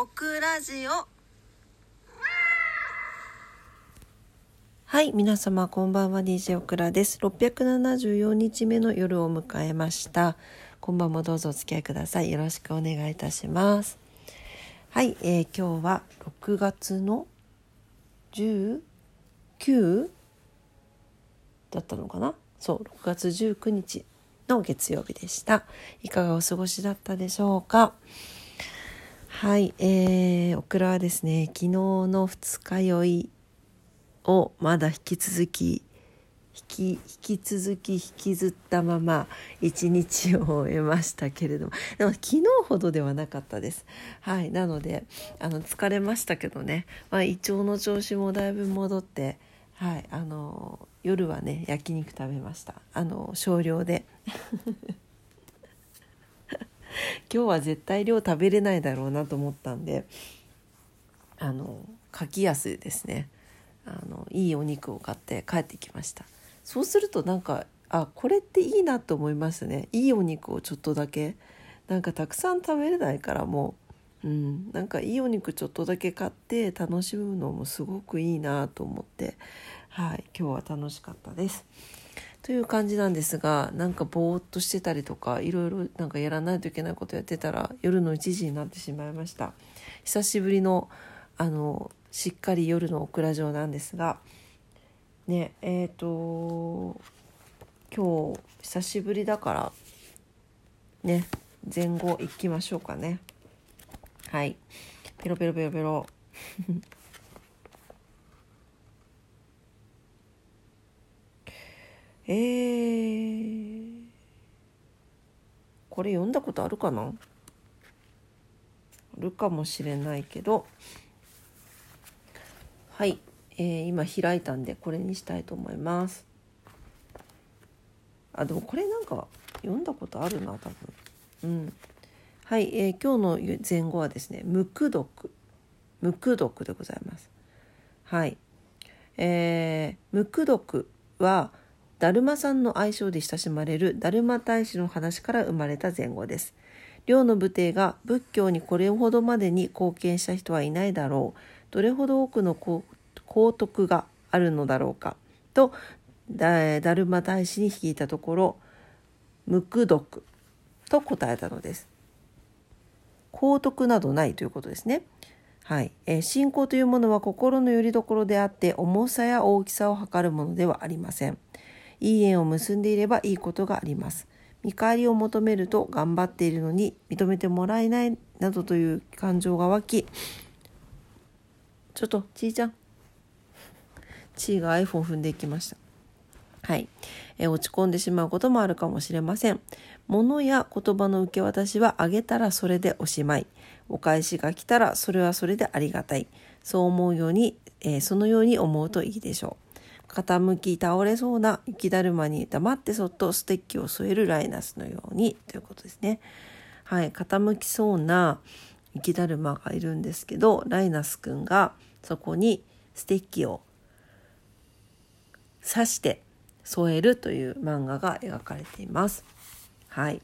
オクラジオはい、皆様こんばんは DJ オクラです。674日目の夜を迎えました。こんばんもどうぞお付き合いください。よろしくお願いいたします。はい、えー今日は6月の19だったのかな？そう、6月19日の月曜日でした。いかがお過ごしだったでしょうか？はい、えー、オクラはですね、昨日の二日酔いをまだ引き続き引き引き続き引きずったまま一日を終えましたけれどもでも昨日ほどではなかったです。はいなのであの疲れましたけどね、まあ、胃腸の調子もだいぶ戻ってはいあの夜はね焼肉食べました。あの少量で。今日は絶対量食べれないだろうなと思ったんであの柿安ですね。あのいいお肉を買って帰ってきました。そうするとなんかあこれっていいなと思いますね。いいお肉をちょっとだけ。なんかたくさん食べれないからもう、うん、なんかいいお肉ちょっとだけ買って楽しむのもすごくいいなと思ってはい今日は楽しかったです。という感じなんですがなんかぼーっとしてたりとかいろいろなんかやらないといけないことやってたら夜の1時になってしまいました。久しぶりのあのしっかり夜のオクラ城なんですがねえっ、と今日久しぶりだからね前後行きましょうかね。はい。ペロペロペロペロ。えー、これ読んだことあるかな？あるかもしれないけど。はい、えー今開いたんでこれにしたいと思います。あでもこれなんか読んだことあるな多分。うん。はい、えー今日の前後はですね無垢毒無垢毒でございます。はい。えー、無垢毒はだるまさんの愛称で親しまれるだるま大使の話から生まれた前後です。両の武帝が仏教にこれほどまでに貢献した人はいないだろう。どれほど多くの功徳があるのだろうか。とだだるま大使に聞いたところ無垢毒と答えたのです。功徳などないということですね。はい、えー信仰というものは心の拠り所であって重さや大きさを測るものではありません。いい縁を結んでいればいいことがあります。見返りを求めると頑張っているのに認めてもらえないなどという感情が湧きちょっとちーちゃん。ちーが iPhone 踏んでいきました。はい、え落ち込んでしまうこともあるかもしれません。物や言葉の受け渡しはあげたらそれでおしまい。お返しが来たらそれはそれでありがたい。そう思うように、えーそのように思うといいでしょう。傾き倒れそうな雪だるまに黙ってそっとステッキを添えるライナスのようにということですねはい傾きそうな雪だるまがいるんですけどライナスくんがそこにステッキを刺して添えるという漫画が描かれています。はい。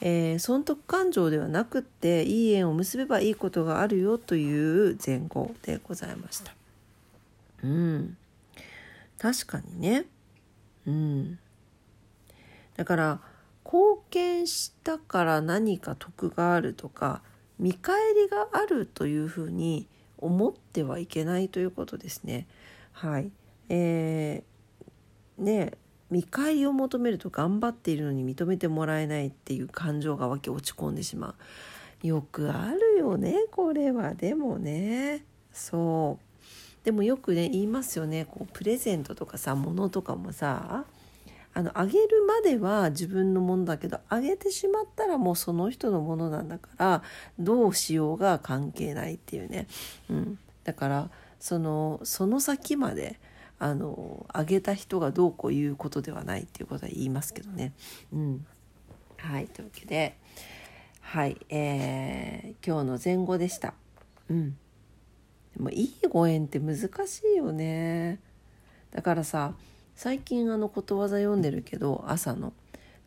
えー損得感情ではなくっていい縁を結べばいいことがあるよという前後でございました。うん。確かにね。うん。だから貢献したから何か得があるとか見返りがあるというふうに思ってはいけないということですね。はい。えーね見返りを求めると頑張っているのに認めてもらえないっていう感情が湧き落ち込んでしまうよくあるよねこれはでもねそうでもよくね言いますよね。こうプレゼントとかさ物とかもさあのあげるまでは自分のものだけどあげてしまったらもうその人のものなんだからどうしようが関係ないっていうね、うん、だからそのその先まであのあげた人がどうこう言うことではないっていうことは言いますけどね。うん、はいというわけで。はい、えー今日の前後でした。うん、でもいいご縁って難しいよね。だからさ最近あのことわざ読んでるけど朝の。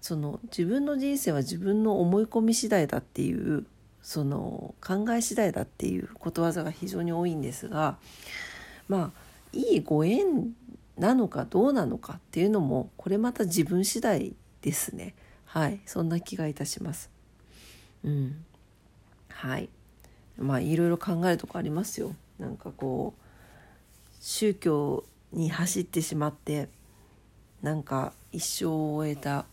その自分の人生は自分の思い込み次第だっていうその考え次第だっていうことわざが非常に多いんですがまあいいご縁なのかどうなのかっていうのもこれまた自分次第ですね。はい。そんな気がいたします。うん。はい。まあいろいろ考えるとこありますよ。なんかこう宗教に走ってしまってなんか一生を終えた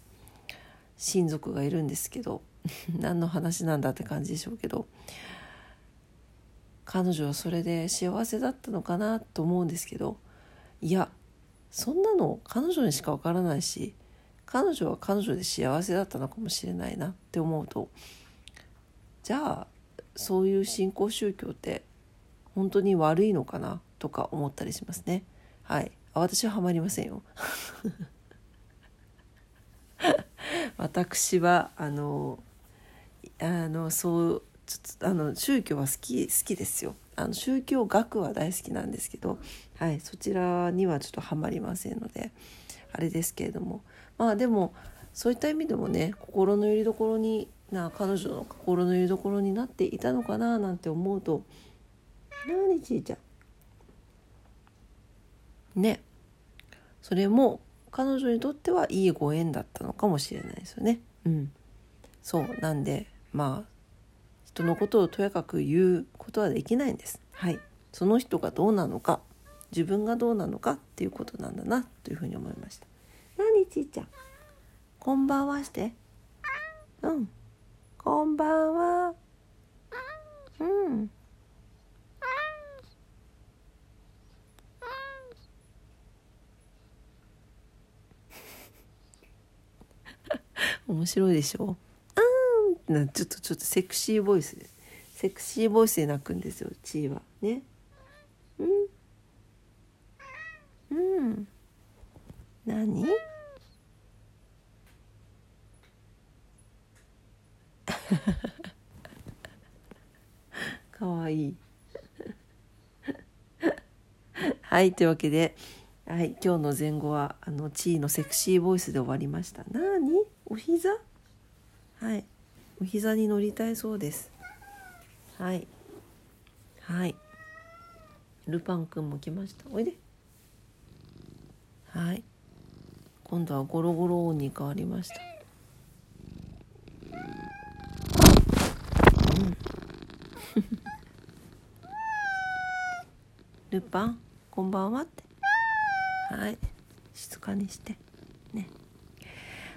親族がいるんですけど 何の話なんだって感じでしょうけど彼女はそれで幸せだったのかなと思うんですけどいやそんなの彼女にしかわからないし彼女は彼女で幸せだったのかもしれないなって思うとじゃあそういう新興宗教って本当に悪いのかな？とか思ったりしますね。はい、あ私はハマりませんよ。私はあのあのそうちょっとあの宗教は好き好きですよ。あの宗教学は大好きなんですけど、はい、そちらにはちょっとハマりませんのであれですけれどもまあでもそういった意味でもね心の拠り所にな彼女の心の拠り所になっていたのかななんて思うと何ちいちゃん？ねそれも彼女にとってはいいご縁だったのかもしれないですよね。うん、そうなんでまあ人のことをとやかく言うことはできないんです。はい、その人がどうなのか自分がどうなのかっていうことなんだなというふうに思いました。何ちいちゃん？こんばんはして。うん。こんばんは。うん。面白いでしょ？あーん。ちょっとちょっとセクシーボイス。セクシーボイスで泣くんですよチーは。ね。うん。うん。何？かわいい。はいというわけではい今日の前後はあのチーのセクシーボイスで終わりました。なに？お膝？はいお膝に乗りたいそうです。はいはい。ルパンくんも来ました。おいで。はい。今度はゴロゴロ音に変わりました。うん。ルパンこんばんはって。はい静かにしてね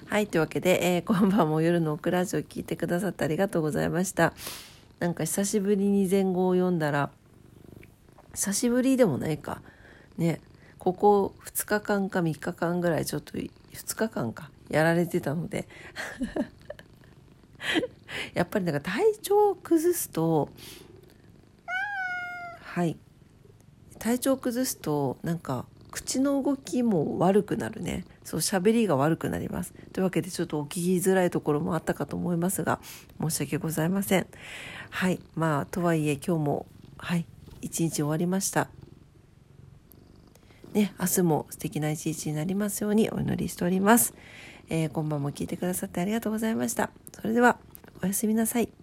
はい、というわけで、えー、今晩も夜のオクラジオ聞いてくださってありがとうございました。なんか久しぶりに前後を読んだら、久しぶりでもないか。ね、ここ2日間か3日間ぐらいちょっと、2日間か、やられてたので。やっぱりなんか体調を崩すと、はい、体調を崩すと、なんか口の動きも悪くなるね。そう喋りが悪くなります。というわけでちょっとお聞きづらいところもあったかと思いますが申し訳ございません。はい。まあとはいえ今日もはい。一日終わりました。ね明日も素敵な一日になりますようにお祈りしております、えー、今晩も聞いてくださってありがとうございました。それではおやすみなさい。